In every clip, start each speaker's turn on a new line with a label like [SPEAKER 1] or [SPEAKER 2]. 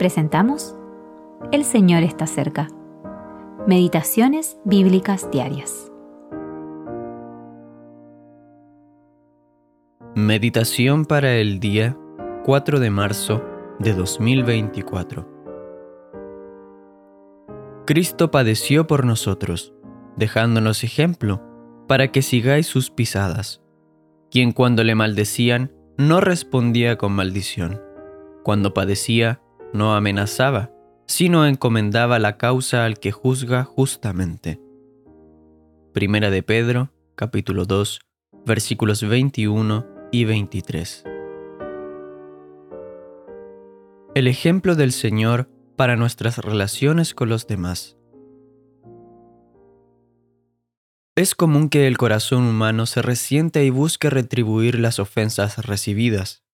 [SPEAKER 1] presentamos El Señor está cerca. Meditaciones Bíblicas Diarias.
[SPEAKER 2] Meditación para el día 4 de marzo de 2024. Cristo padeció por nosotros, dejándonos ejemplo para que sigáis sus pisadas, quien cuando le maldecían no respondía con maldición, cuando padecía no amenazaba, sino encomendaba la causa al que juzga justamente. Primera de Pedro, capítulo 2, versículos 21 y 23. El ejemplo del Señor para nuestras relaciones con los demás. Es común que el corazón humano se resiente y busque retribuir las ofensas recibidas.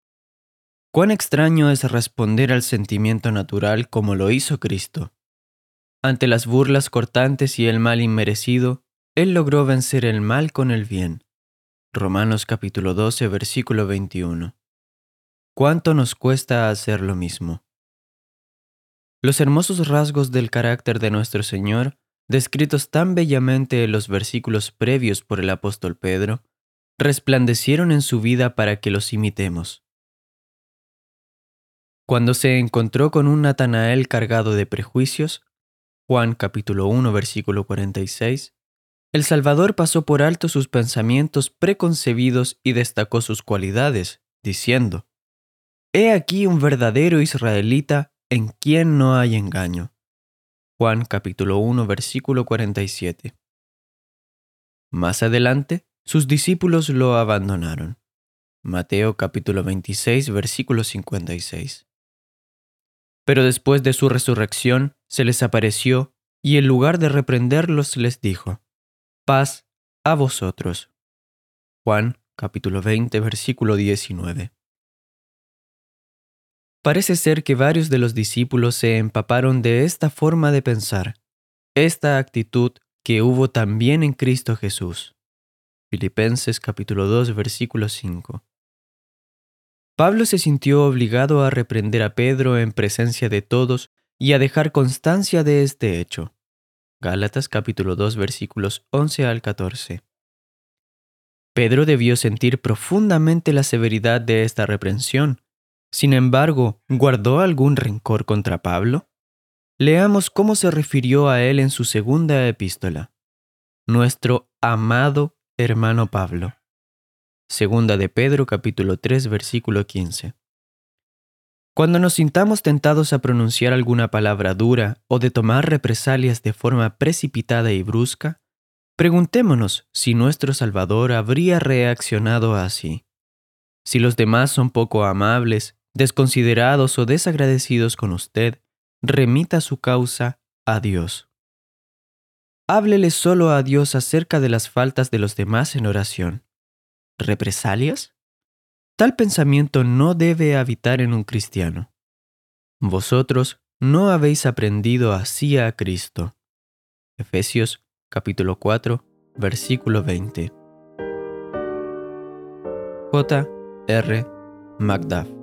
[SPEAKER 2] Cuán extraño es responder al sentimiento natural como lo hizo Cristo. Ante las burlas cortantes y el mal inmerecido, Él logró vencer el mal con el bien. Romanos capítulo 12, versículo 21. ¿Cuánto nos cuesta hacer lo mismo? Los hermosos rasgos del carácter de nuestro Señor, descritos tan bellamente en los versículos previos por el apóstol Pedro, resplandecieron en su vida para que los imitemos. Cuando se encontró con un Natanael cargado de prejuicios, Juan capítulo 1 versículo 46, el Salvador pasó por alto sus pensamientos preconcebidos y destacó sus cualidades, diciendo, He aquí un verdadero israelita en quien no hay engaño. Juan capítulo 1 versículo 47. Más adelante, sus discípulos lo abandonaron. Mateo capítulo 26 versículo 56. Pero después de su resurrección se les apareció y en lugar de reprenderlos les dijo, paz a vosotros. Juan capítulo 20 versículo 19. Parece ser que varios de los discípulos se empaparon de esta forma de pensar, esta actitud que hubo también en Cristo Jesús. Filipenses capítulo 2 versículo 5. Pablo se sintió obligado a reprender a Pedro en presencia de todos y a dejar constancia de este hecho. Gálatas capítulo 2 versículos 11 al 14. Pedro debió sentir profundamente la severidad de esta reprensión. Sin embargo, ¿guardó algún rencor contra Pablo? Leamos cómo se refirió a él en su segunda epístola. Nuestro amado hermano Pablo. Segunda de Pedro capítulo 3 versículo 15. Cuando nos sintamos tentados a pronunciar alguna palabra dura o de tomar represalias de forma precipitada y brusca, preguntémonos si nuestro Salvador habría reaccionado así. Si los demás son poco amables, desconsiderados o desagradecidos con usted, remita su causa a Dios. Háblele solo a Dios acerca de las faltas de los demás en oración represalias? Tal pensamiento no debe habitar en un cristiano. Vosotros no habéis aprendido así a Cristo. Efesios capítulo 4, versículo 20. J. R. Macduff